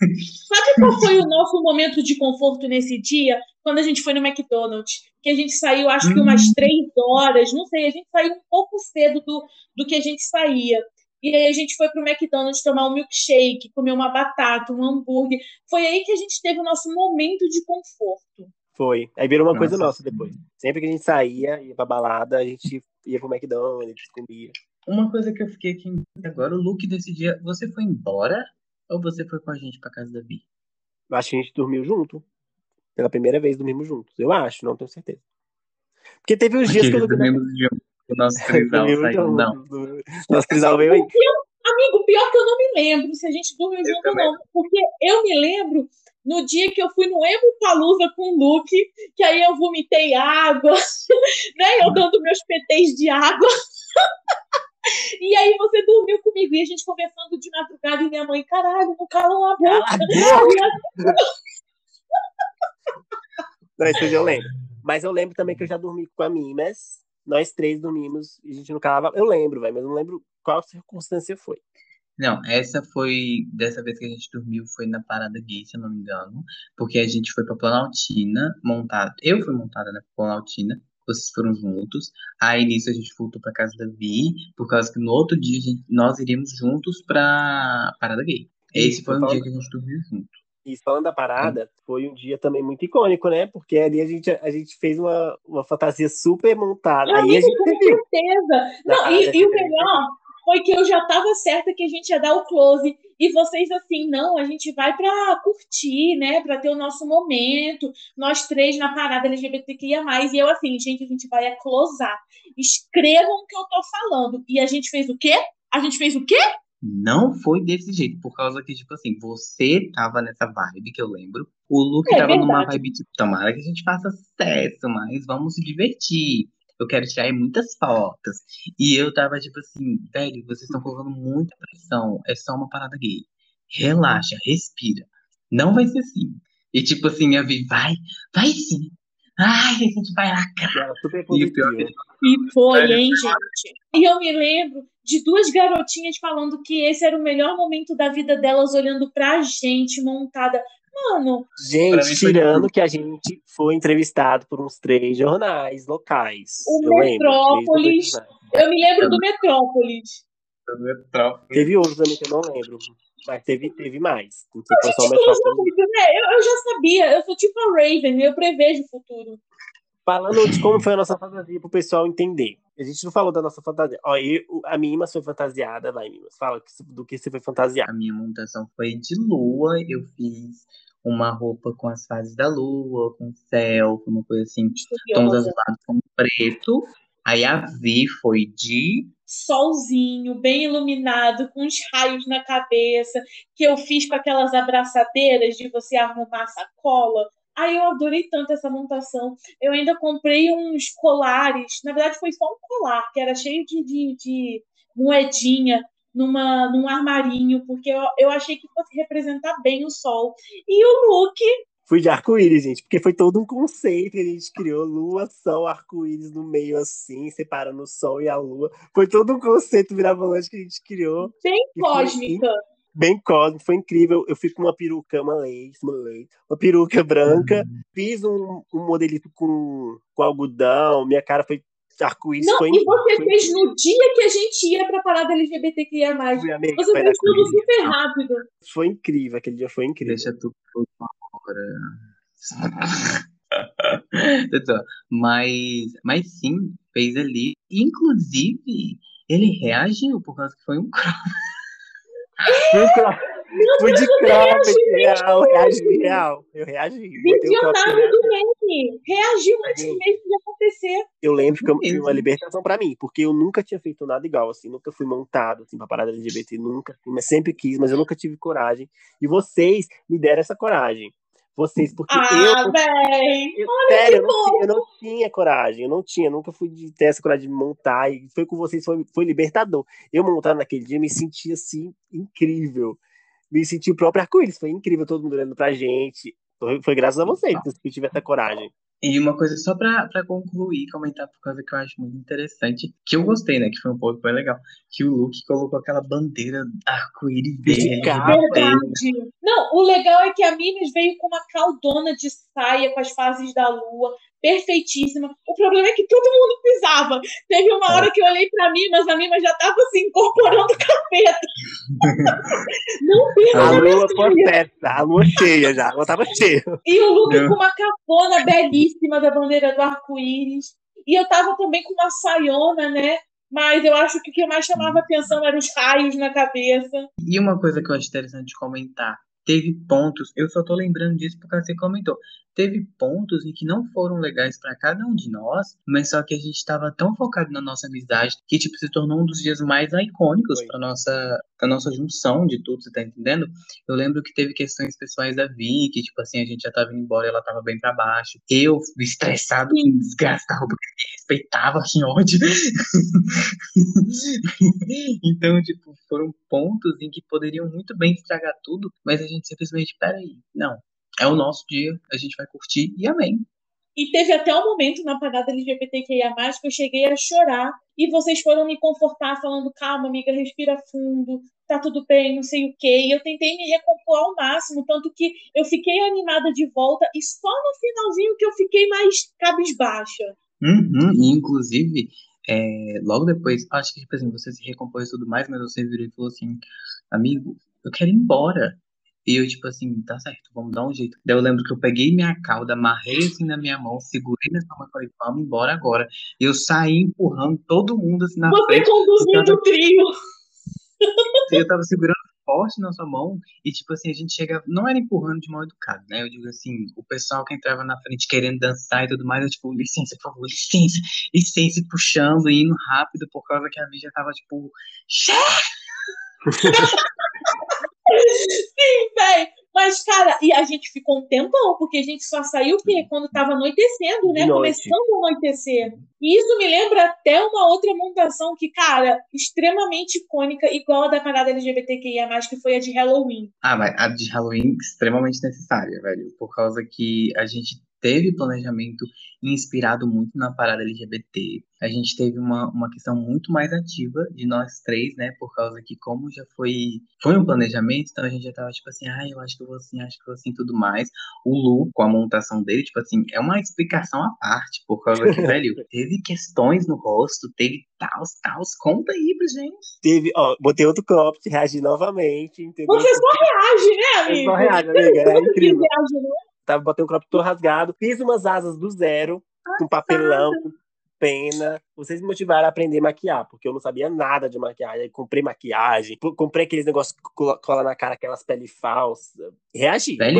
Sabe qual foi o nosso momento de conforto nesse dia? Quando a gente foi no McDonald's. Que a gente saiu, acho que umas três horas, não sei, a gente saiu um pouco cedo do, do que a gente saía. E aí a gente foi pro McDonald's tomar um milkshake, comer uma batata, um hambúrguer. Foi aí que a gente teve o nosso momento de conforto. Foi. Aí virou uma coisa Nossa. nossa depois. Sempre que a gente saía, ia pra balada, a gente ia pro McDonald's, comia. Uma coisa que eu fiquei aqui agora, o look desse dia, você foi embora ou você foi com a gente pra casa da Bi? Eu acho que a gente dormiu junto. Pela primeira vez dormimos juntos. Eu acho, não tenho certeza. Porque teve uns dias que eu dormi dormimos juntos, o nosso trisal saiu, não. juntos. Nosso trisal veio aí. Amigo, pior que eu não me lembro se a gente dormiu Eu junto ou também não. Porque eu me lembro no dia que eu fui no Emo Palusa com o Luke, que aí eu vomitei água, né? Eu dando meus PTs de água. E aí você dormiu comigo e a gente conversando de madrugada e minha mãe, caralho, não calam a boca. Cala a boca! Não, isso eu lembro. Mas eu lembro também que eu já dormi com a Mimas. Nós três dormimos e a gente não calava. Eu lembro, velho, mas eu não lembro qual circunstância foi. Não, essa foi. Dessa vez que a gente dormiu foi na Parada Gay, se eu não me engano. Porque a gente foi pra Planaltina, montado. Eu fui montada na Planaltina, vocês foram juntos. Aí nisso a gente voltou pra casa da Vi, por causa que no outro dia a gente- nós iríamos juntos pra Parada Gay. Esse Isso, foi um falando- dia que a gente dormiu junto. E falando da parada, foi um dia também muito icônico, né? Porque ali a gente, a gente fez uma, uma fantasia super montada. Meu Aí a gente com certeza. Não, e, e o melhor foi que eu já tava certa que a gente ia dar o close. E vocês assim, não, a gente vai pra curtir, né? Pra ter o nosso momento. Nós três na parada LGBTQIA+. E eu assim, gente, a gente vai a closar. Escrevam o que eu tô falando. E a gente fez o quê? A gente fez o quê? Não foi desse jeito, por causa que, tipo assim, você tava nessa vibe que eu lembro. O Luke É tava numa verdade. vibe, tipo, tomara que a gente faça sucesso, mas vamos se divertir. Eu quero tirar aí muitas fotos. E eu tava, tipo assim, velho, vocês estão colocando muita pressão. É só uma parada gay. Relaxa, respira. Não vai ser assim. E tipo assim, a Vi, vai, vai sim. Ai, a gente vai lacrar. Ela super E pior positiva. E foi, hein, gente? E eu me lembro de duas garotinhas falando que esse era o melhor momento da vida delas, olhando pra gente montada. Mano, Gente, foi tirando que a gente foi entrevistado por uns três jornais locais. O eu lembro. Metrópolis. jornais. eu me lembro do Metrópolis. Teve outros também que eu não lembro. Mas teve, teve mais. Não foi só o Tipo, eu, Metrópolis. né, eu, eu já sabia, eu sou tipo a Raven, eu prevejo o futuro. Falando de como foi a nossa fantasia pro pessoal entender. A gente não falou da nossa fantasia. Ó, eu, a minha foi fantasiada, vai, Mimas. Fala do que você foi fantasiada. A minha montação foi de lua, eu fiz uma roupa com as fases da lua, com céu, uma coisa assim, tons azulados com preto. Aí a Vi foi de solzinho, bem iluminado, com os raios na cabeça, que eu fiz com aquelas abraçadeiras de você arrumar sacola. Aí eu adorei tanto essa montação. Eu ainda comprei uns colares. Na verdade, foi só um colar, que era cheio de, de, de moedinha numa, num armarinho, porque eu, eu achei que fosse representar bem o sol. E o look fui de arco-íris, gente, porque foi todo um conceito que a gente criou, lua, sol, arco-íris no meio assim, separando o sol e a lua. Foi todo um conceito mirabolante que a gente criou. Bem cósmica. Foi, bem cósmico, foi incrível. Eu fui com uma peruca Malay, uma peruca branca, uhum. fiz um, um modelito com, com algodão, minha cara foi arco-íris. Não, e você foi fez no dia que a gente ia pra parada LGBTQIA+. Você fez tudo super rápido. Foi incrível, aquele dia foi incrível. Deixa tu agora. mas, mas sim, fez ali. Inclusive, ele reagiu por causa que foi um crop. Foi de crop, real, reagi, real. Eu reagi. Visionário do meme. Reagiu antes mesmo de acontecer. Eu lembro que foi uma libertação pra mim, porque eu nunca tinha feito nada igual, assim, nunca fui montado, assim, pra parada LGBT, nunca, mas sempre quis, mas eu nunca tive coragem. E vocês me deram essa coragem vocês, porque ah, eu. Véi, eu sério, eu não, tinha, eu não, tinha, coragem, eu não tinha, nunca fui de ter essa coragem de montar, e foi com vocês, foi, foi libertador. Eu montar naquele dia, me senti assim, incrível. Me senti o próprio arco-íris, foi incrível, todo mundo olhando pra gente. Foi, foi graças a vocês que eu tive essa coragem. E uma coisa só pra, pra concluir, comentar por causa que eu acho muito interessante, que eu gostei, né? Que foi um pouco foi legal. Que o Luke colocou aquela bandeira arco-íris dele. Verdade. Não, o legal é que a Minas veio com uma caldona de saia com as fases da lua, perfeitíssima. O problema é que todo mundo pisava. Teve uma hora que eu olhei pra Minas, a Minas já tava se assim, incorporando o capeta. Não A lua possessa, a lua cheia já, a lua tava cheia. E o Luke com uma capona belíssima da bandeira do arco-íris. E eu tava também com uma saiona, né? Mas eu acho que o que mais chamava atenção eram os raios na cabeça. E uma coisa que eu acho interessante comentar teve pontos, eu só tô lembrando disso porque você comentou, teve pontos em que não foram legais para cada um de nós, mas só que a gente estava tão focado na nossa amizade que tipo se tornou um dos dias mais icônicos para nossa pra nossa junção de tudo, você tá entendendo? Eu lembro que teve questões pessoais da Vi, que tipo assim, a gente já tava indo embora, ela tava bem para baixo. Eu estressado com desgaste da roupa que respeitava, que ódio. então, tipo, foram pontos em que poderiam muito bem estragar tudo, mas a gente simplesmente, peraí, não, é o nosso dia, a gente vai curtir e amém. E teve até um momento na parada LGBTQIA, que eu cheguei a chorar e vocês foram me confortar, falando: calma, amiga, respira fundo, tá tudo bem, não sei o quê. E eu tentei me recompor ao máximo, tanto que eu fiquei animada de volta e só no finalzinho que eu fiquei mais cabisbaixa. Uhum, e inclusive, é, logo depois, acho que, tipo assim, você se recompôs e tudo mais, mas você virou e falou assim: amigo, eu quero ir embora. E eu, tipo assim, tá certo, vamos dar um jeito. Daí eu lembro que eu peguei minha cauda, amarrei assim na minha mão, segurei nessa mão e falei, vamos embora agora. E eu saí empurrando todo mundo assim na Você frente. Você conduzindo o trio. Eu tava segurando forte na sua mão e, tipo assim, a gente chega. Não era empurrando de mão educada, né? Eu digo assim, o pessoal que entrava na frente querendo dançar e tudo mais, eu, tipo, licença, por favor, licença, licença, e puxando e indo rápido por causa que a Vi já tava, tipo, Sim, velho. Mas, cara, e a gente ficou um tempão, porque a gente só saiu quê? quando tava anoitecendo, né? Começando a anoitecer. E isso me lembra até uma outra montação que, cara, extremamente icônica, igual a da parada LGBTQIA, que foi a de Halloween. Ah, mas a de Halloween extremamente necessária, velho. Por causa que a gente teve planejamento inspirado muito na parada LGBT. A gente teve uma, uma questão muito mais ativa de nós três, né? Por causa que, como já foi, foi um planejamento, então a gente já tava tipo assim, ah, eu acho que eu vou assim, acho que eu vou assim, tudo mais. O Lu, com a montação dele, tipo assim, é uma explicação à parte, por causa que, velho, teve questões no rosto, teve tals, tals. Conta aí pra gente. Teve, ó, botei outro cropped, reagi novamente, entendeu? Você só reage, né, amigo? Você só reage, amiga, é incrível. Reage, né? Tava botei um crop todo rasgado, fiz umas asas do zero, com papelão, com pena. Vocês me motivaram a aprender a maquiar, porque eu não sabia nada de maquiagem. Aí comprei maquiagem, comprei aqueles negócios que cola na cara, aquelas pele falsa. Reagi. Velho,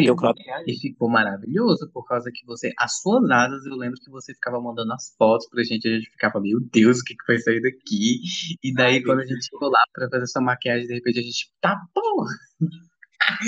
e ficou maravilhoso, por causa que você, as suas asas, eu lembro que você ficava mandando as fotos pra gente, a gente ficava, meu Deus, o que, que foi sair daqui? E daí, Ai, quando a gente chegou lá pra fazer essa maquiagem, de repente a gente, tá bom.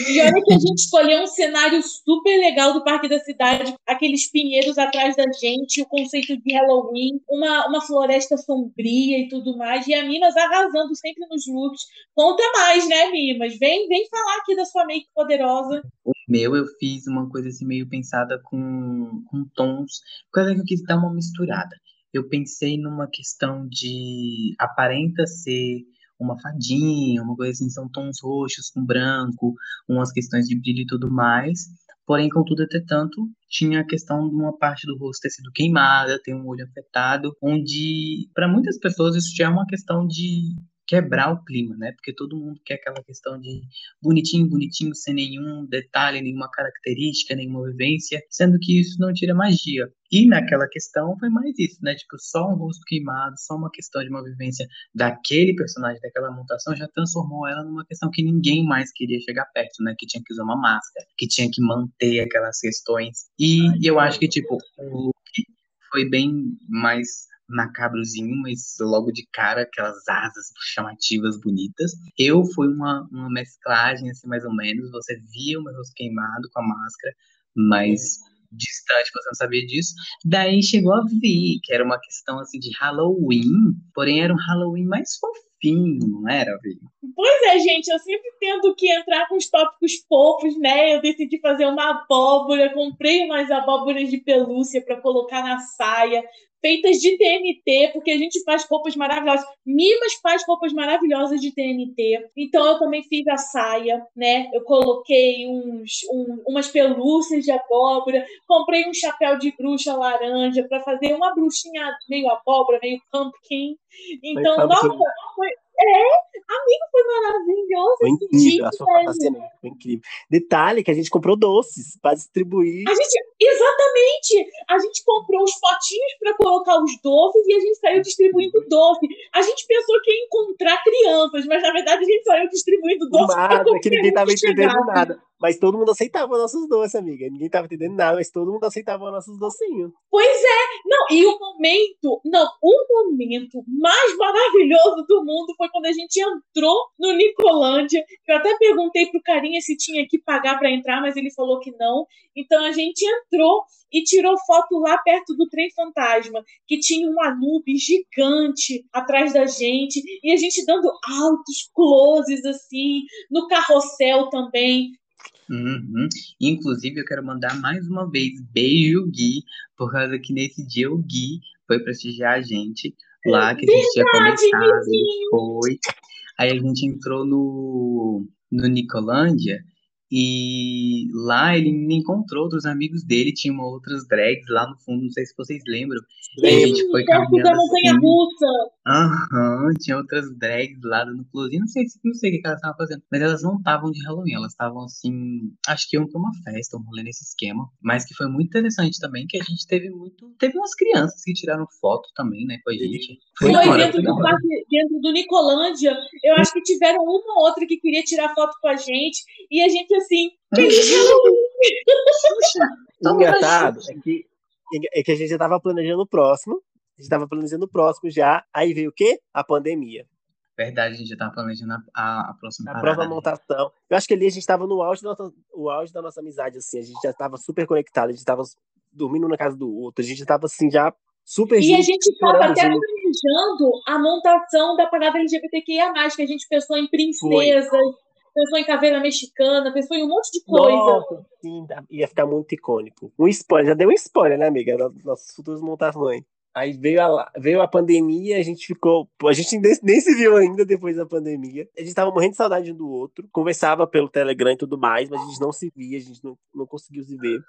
E olha que a gente escolheu um cenário super legal do Parque da Cidade, aqueles pinheiros atrás da gente, o conceito de Halloween, uma, uma floresta sombria e tudo mais. E a Mimas arrasando sempre nos looks. Conta mais, né, Mimas? Vem, vem falar aqui da sua make poderosa. O meu, eu fiz uma coisa assim meio pensada com, com tons, coisa que eu quis dar uma misturada. Eu pensei numa questão de aparenta ser uma fadinha, uma coisa assim, são tons roxos com branco, umas questões de brilho e tudo mais. Porém, contudo, entretanto, tinha a questão de uma parte do rosto ter sido queimada, ter um olho afetado, onde, para muitas pessoas, isso já é uma questão de quebrar o clima, né? Porque todo mundo quer aquela questão de bonitinho, bonitinho, sem nenhum detalhe, nenhuma característica, nenhuma vivência, sendo que isso não tira magia. E naquela questão foi mais isso, né? Tipo, só um rosto queimado, só uma questão de uma vivência daquele personagem, daquela mutação, já transformou ela numa questão que ninguém mais queria chegar perto, né? Que tinha que usar uma máscara, que tinha que manter aquelas questões. E, e eu acho que, tipo, o look foi bem mais macabrozinho, mas logo de cara, aquelas asas chamativas, bonitas. Eu fui uma, uma mesclagem, assim, mais ou menos. Você via o meu rosto queimado com a máscara, mas é. distante, você não sabia disso. Daí chegou a Vi, que era uma questão, assim, de Halloween, porém era um Halloween mais fofinho, não era, Vi? Pois é, gente, eu sempre tendo que entrar com os tópicos fofos, né? Eu decidi fazer uma abóbora, comprei umas abóboras de pelúcia para colocar na saia, feitas de TNT, porque a gente faz roupas maravilhosas. Mimas faz roupas maravilhosas de TNT. Então eu também fiz a saia, né? Eu coloquei uns, um, umas pelúcias de abóbora, comprei um chapéu de bruxa laranja para fazer uma bruxinha meio abóbora, meio pumpkin. Então, nossa, foi, é, amigo, foi maravilhoso. Foi incrível, a sua fantasia foi incrível. Detalhe que a gente comprou doces para distribuir. A gente, exatamente, a gente comprou os potinhos para colocar os doces e a gente saiu distribuindo doce. A gente pensou que ia encontrar crianças, mas na verdade a gente saiu distribuindo doce. Nada, que ninguém tava entendendo nada. Mas todo mundo aceitava nossos doces, amiga. Ninguém tava entendendo nada, mas todo mundo aceitava nossos docinhos. Pois é. Não, e o momento, não, o momento mais maravilhoso do mundo foi quando a gente entrou no Nicolândia. Eu até perguntei pro carinha se tinha que pagar para entrar, mas ele falou que não. Então a gente entrou e tirou foto lá perto do trem fantasma, que tinha um Anubis gigante atrás da gente, e a gente dando altos closes assim, no carrossel também. Uhum. Inclusive, eu quero mandar mais uma vez beijo, Gui, por causa que nesse dia o Gui foi prestigiar a gente lá, que a gente tinha começado, foi. Aí a gente entrou no, no Nicolândia e lá ele encontrou outros amigos dele, tinham outras drags lá no fundo, não sei se vocês lembram. Sim, a gente foi caminhando da montanha assim. russa. Aham, tinha outras drags lá no close. Não sei, não sei o que, elas estavam fazendo, mas elas não estavam de Halloween, elas estavam assim, acho que iam pra uma festa, um rolê nesse esquema. Mas que foi muito interessante também, que a gente teve muito. Teve umas crianças que tiraram foto também, né, com a gente. Foi, foi dentro, do parque, dentro do Nicolândia, eu acho que tiveram uma ou outra que queria tirar foto com a gente, e a gente assim, engraçado é que, é que a gente já tava planejando o próximo, a gente tava planejando o próximo já, aí veio o quê? A pandemia. Verdade, a gente já tava planejando a, a, a próxima A próxima né? montação. Eu acho que ali a gente tava no auge da nossa, o auge da nossa amizade, assim, a gente já tava super conectado, a gente tava dormindo na casa do outro, a gente tava assim, já super E a gente estava até planejando a montação da parada LGBTQIA, que a gente pensou em princesas, Foi pensou em caveira mexicana, pensou em um monte de coisa. Nossa, ia ficar muito icônico. Um spoiler, já deu um spoiler, né, amiga? Nossas futuras montações. Aí veio a, veio a pandemia, a gente ficou. A gente nem, nem, se viu ainda depois da pandemia. A gente tava morrendo de saudade um do outro. Conversava pelo Telegram e tudo mais, mas a gente não se via, a gente não, não conseguiu se ver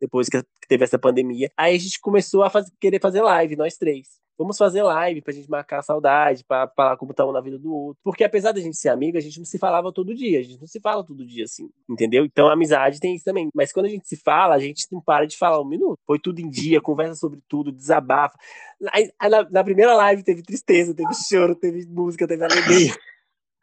depois que teve essa pandemia. Aí a gente começou a querer fazer live, nós três. Vamos fazer live pra gente marcar a saudade, pra falar como estamos na vida do outro. Porque apesar da gente ser amiga, a gente não se falava todo dia, a gente não se fala todo dia assim, entendeu? Então a amizade tem isso também. Mas quando a gente se fala, a gente não para de falar um minuto. Foi tudo em dia, conversa sobre tudo, desabafa. Na, na primeira live teve tristeza, teve choro, teve música, teve alegria.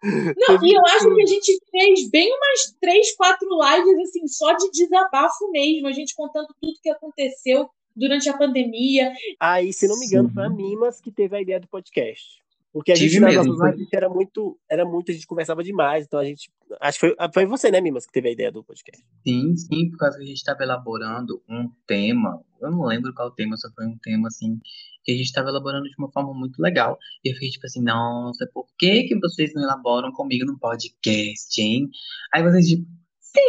Não, e eu acho que a gente fez bem umas três, quatro lives, assim, só de desabafo mesmo, a gente contando tudo que aconteceu durante a pandemia. Aí, se não me engano, foi a Mimas que teve a ideia do podcast. Porque a gente, nas nossas lives, era muito, era muito, a gente conversava demais, então a gente, acho que foi, foi você, né, Mimas, que teve a ideia do podcast. Sim, sim, por causa que a gente estava elaborando um tema, eu não lembro qual tema, só foi um tema, assim, que a gente estava elaborando de uma forma muito legal. E eu fiquei tipo assim, nossa, por que que vocês não elaboram comigo no podcast, hein? Aí vocês tipo, sim,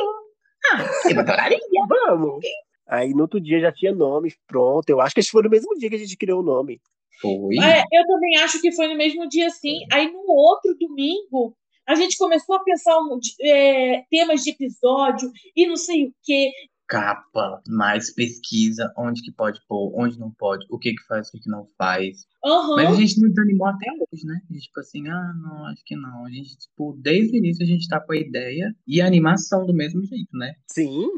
ah, eu adoraria. Vamos! Aí no outro dia já tinha nome pronto. Eu acho que foi no mesmo dia que a gente criou o nome. Foi. É, eu também acho que foi no mesmo dia, sim. Aí no outro domingo, a gente começou a pensar um, é, temas de episódio e não sei o quê capa, mais pesquisa, onde que pode pôr, onde não pode, o que que faz, o que que não faz. Uhum. Mas a gente não desanimou até hoje, né? A gente, tipo assim, ah, não, acho que não. A gente, tipo, desde o início a gente tá com a ideia e a animação do mesmo jeito, né? Sim.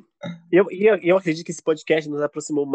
Eu, eu, eu acredito que esse podcast nos aproximou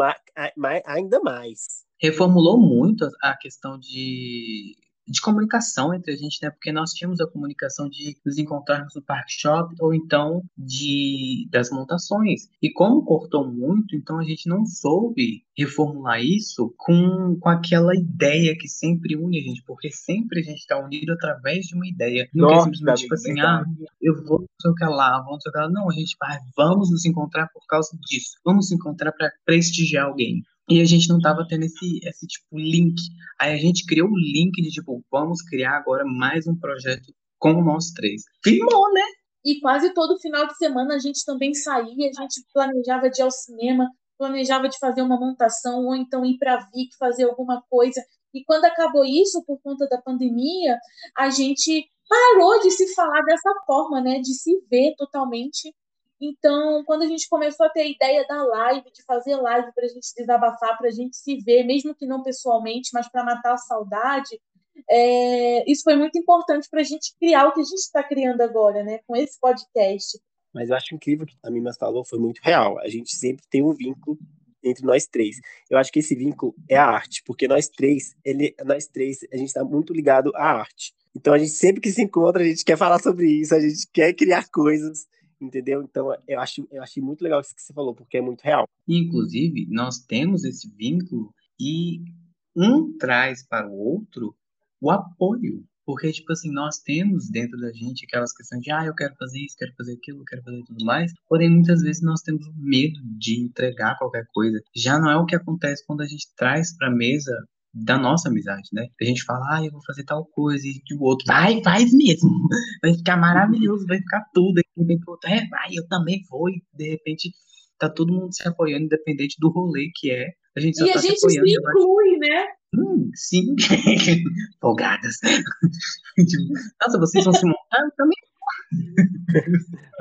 ainda mais. Reformulou muito a questão de de comunicação entre a gente, né? Porque nós tínhamos a comunicação de nos encontrarmos no park shop ou então de das montações. E como cortou muito, então a gente não soube reformular isso com, com aquela ideia que sempre une a gente, porque sempre a gente está unido através de uma ideia. Não Nossa, é simplesmente tipo assim, ah, eu vou não sei o que lá, vou não sei o que lá. Não, a gente vai, vamos nos encontrar por causa disso. Vamos nos encontrar para prestigiar alguém. E a gente não tava tendo esse, esse tipo link. Aí a gente criou o link de tipo, vamos criar agora mais um projeto com nós três. Firmou, né? E quase todo final de semana a gente também saía, a gente planejava de ir ao cinema, planejava de fazer uma montação, ou então ir para Vic fazer alguma coisa. E quando acabou isso, por conta da pandemia, a gente parou de se falar dessa forma, né? De se ver totalmente então, quando a gente começou a ter a ideia da live, de fazer live para a gente desabafar, para a gente se ver, mesmo que não pessoalmente, mas para matar a saudade, é, isso foi muito importante para a gente criar o que a gente está criando agora, né, com esse podcast. Mas eu acho incrível que a Mimas falou, foi muito real. A gente sempre tem um vínculo entre nós três. Eu acho que esse vínculo é a arte, porque nós três, ele, nós três, a gente está muito ligado à arte. Então a gente sempre que se encontra, a gente quer falar sobre isso, a gente quer criar coisas entendeu? Então, eu acho, eu achei muito legal isso que você falou, porque é muito real. Inclusive, nós temos esse vínculo e um traz para o outro o apoio. Porque, tipo assim, nós temos dentro da gente aquelas questões de, ah, eu quero fazer isso, quero fazer aquilo, quero fazer tudo mais. Porém, muitas vezes nós temos medo de entregar qualquer coisa. Já não é o que acontece quando a gente traz para a mesa da nossa amizade, né? A gente fala, ah, eu vou fazer tal coisa, e o outro, vai, faz mesmo, vai ficar maravilhoso, vai ficar tudo, e de repente o outro, é, vai, eu também vou, e de repente tá todo mundo se apoiando, independente do rolê que é. A gente só e tá a gente se, apoiando, se inclui, né? Hum, sim, folgadas. tipo, nossa, vocês vão se montar? Eu também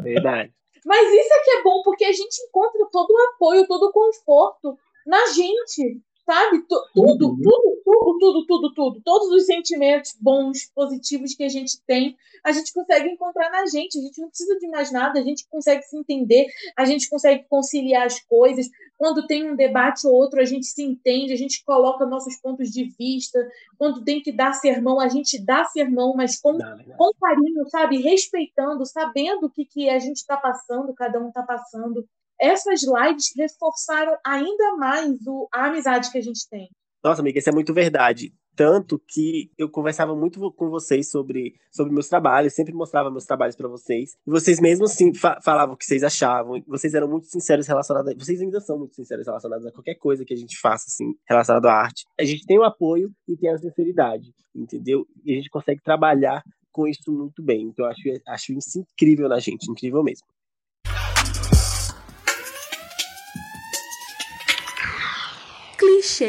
Verdade. Mas isso é que é bom, porque a gente encontra todo o apoio, todo o conforto na gente sabe? Tudo, tudo, tudo, tudo, tudo, tudo. Todos os sentimentos bons, positivos que a gente tem, a gente consegue encontrar na gente. A gente não precisa de mais nada, a gente consegue se entender, a gente consegue conciliar as coisas. Quando tem um debate ou outro, a gente se entende, a gente coloca nossos pontos de vista. Quando tem que dar sermão, a gente dá sermão, mas com, com carinho, sabe? Respeitando, sabendo o que, que a gente está passando, cada um está passando essas lives reforçaram ainda mais o, a amizade que a gente tem. Nossa, amiga, isso é muito verdade. Tanto que eu conversava muito com vocês sobre, sobre meus trabalhos, sempre mostrava meus trabalhos para vocês. E vocês mesmo assim fa falavam o que vocês achavam. Vocês eram muito sinceros relacionados. A... Vocês ainda são muito sinceros relacionados a qualquer coisa que a gente faça, assim, relacionado à arte. A gente tem o apoio e tem a sinceridade, entendeu? E a gente consegue trabalhar com isso muito bem. Então eu acho, acho isso incrível na gente, incrível mesmo.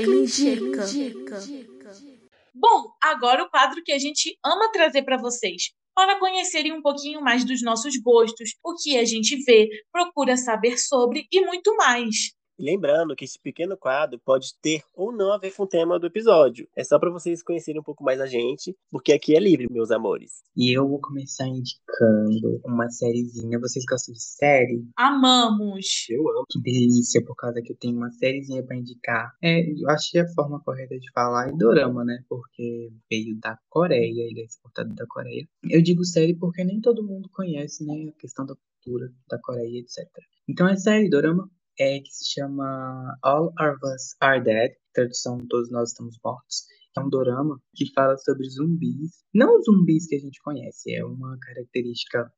Clichê, indica. Bom, agora o quadro que a gente ama trazer para vocês, para conhecerem um pouquinho mais dos nossos gostos, o que a gente vê, procura saber sobre e muito mais. Lembrando que esse pequeno quadro pode ter ou não a ver com o tema do episódio. É só para vocês conhecerem um pouco mais a gente, porque aqui é livre, meus amores. E eu vou começar indicando uma sériezinha. Vocês gostam de série? Amamos! Eu amo. Que delícia, por causa que eu tenho uma sériezinha para indicar. É, eu achei a forma correta de falar é dorama, né? Porque veio da Coreia, ele é exportado da Coreia. Eu digo série porque nem todo mundo conhece, né? A questão da cultura da Coreia, etc. Então é série, dorama, é que se chama All of Us Are Dead, tradução Todos Nós Estamos Mortos. É um dorama que fala sobre zumbis, não zumbis que a gente conhece, é uma característica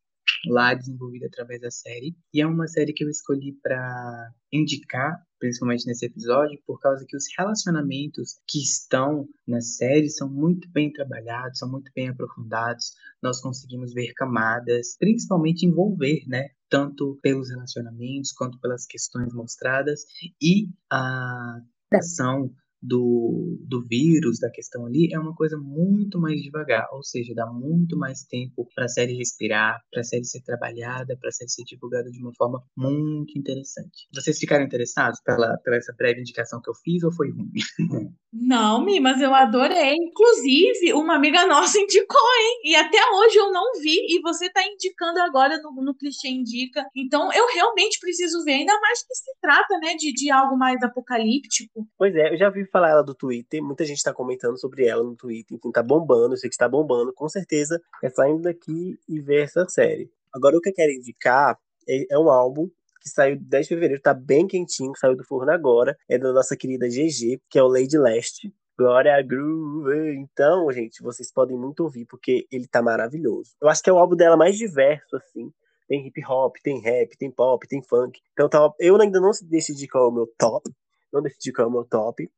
lá desenvolvida através da série. E é uma série que eu escolhi para indicar, principalmente nesse episódio, por causa que os relacionamentos que estão na série são muito bem trabalhados, são muito bem aprofundados. Nós conseguimos ver camadas, principalmente envolver, né? Tanto pelos relacionamentos quanto pelas questões mostradas e a ação do, do vírus, da questão ali, é uma coisa muito mais devagar, ou seja, dá muito mais tempo para a série respirar, para a série ser trabalhada, para a série ser divulgada de uma forma muito interessante. Vocês ficaram interessados pela, pela essa breve indicação que eu fiz ou foi ruim? Não, Mi, mas eu adorei. Inclusive, uma amiga nossa indicou, hein? E até hoje eu não vi, e você tá indicando agora no, no Clichê Indica. Então, eu realmente preciso ver, ainda mais que se trata, né, de, de algo mais apocalíptico. Pois é, eu já vi falar ela do Twitter, muita gente tá comentando sobre ela no Twitter, enfim, tá bombando, eu sei que está bombando, com certeza é saindo daqui e ver essa série. Agora, o que eu quero indicar é, é um álbum que saiu 10 de fevereiro, tá bem quentinho, que saiu do forno agora. É da nossa querida GG, que é o Lady Leste. Glória Groove. Então, gente, vocês podem muito ouvir, porque ele tá maravilhoso. Eu acho que é o álbum dela mais diverso, assim. Tem hip hop, tem rap, tem pop, tem funk. Então, tá, eu ainda não decidi qual é o meu top. Não decidi qual é o meu top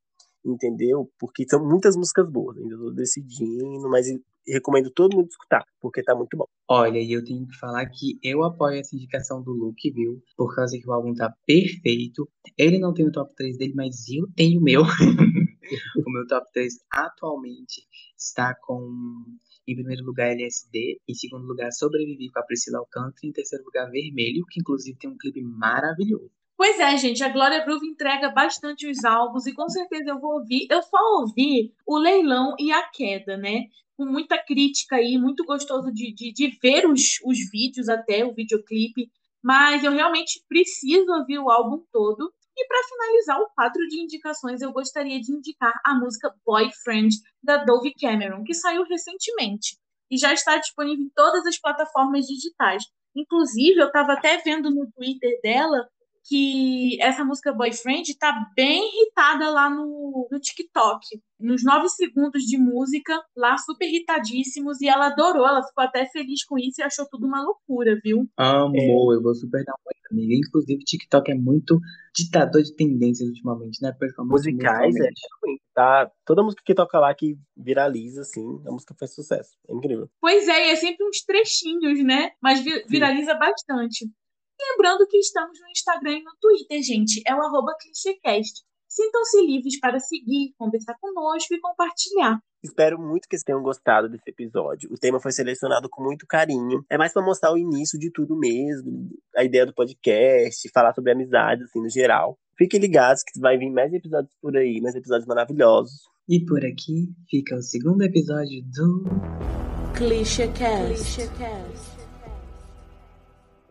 entendeu? Porque são muitas músicas boas, ainda tô decidindo, mas recomendo todo mundo escutar, porque tá muito bom. Olha, e eu tenho que falar que eu apoio essa indicação do Luke, viu? Por causa que o álbum tá perfeito. Ele não tem o top 3 dele, mas eu tenho o meu. o meu top 3 atualmente está com em primeiro lugar, LSD. Em segundo lugar, Sobrevivi com a Priscila Alcântara. Em terceiro lugar, Vermelho, que inclusive tem um clipe maravilhoso. Pois é, gente, a Glória Groove entrega bastante os álbuns e com certeza eu vou ouvir. Eu só ouvi o Leilão e a Queda, né? Com muita crítica aí, muito gostoso de, de, de ver os, os vídeos até, o videoclipe. Mas eu realmente preciso ouvir o álbum todo. E para finalizar o quadro de indicações, eu gostaria de indicar a música Boyfriend, da Dove Cameron, que saiu recentemente e já está disponível em todas as plataformas digitais. Inclusive, eu estava até vendo no Twitter dela que essa música Boyfriend tá bem irritada lá no, no TikTok. Nos nove segundos de música, lá super irritadíssimos, e ela adorou, ela ficou até feliz com isso e achou tudo uma loucura, viu? Amor, é. eu vou super dar uma amiga. Inclusive, TikTok é muito ditador de tendências ultimamente, né? Musicais, é. Tá, toda música que toca lá que viraliza, assim, a música faz sucesso. É incrível. Pois é, e é sempre uns trechinhos, né? Mas viraliza Sim. bastante. Lembrando que estamos no Instagram e no Twitter, gente. É o arroba clichêcast. Sintam-se livres para seguir, conversar conosco e compartilhar. Espero muito que vocês tenham gostado desse episódio. O tema foi selecionado com muito carinho. É mais para mostrar o início de tudo mesmo, a ideia do podcast, falar sobre amizade, assim, no geral. Fiquem ligados que vai vir mais episódios por aí, mais episódios maravilhosos. E por aqui fica o segundo episódio do Clichêcast. Clichêcast.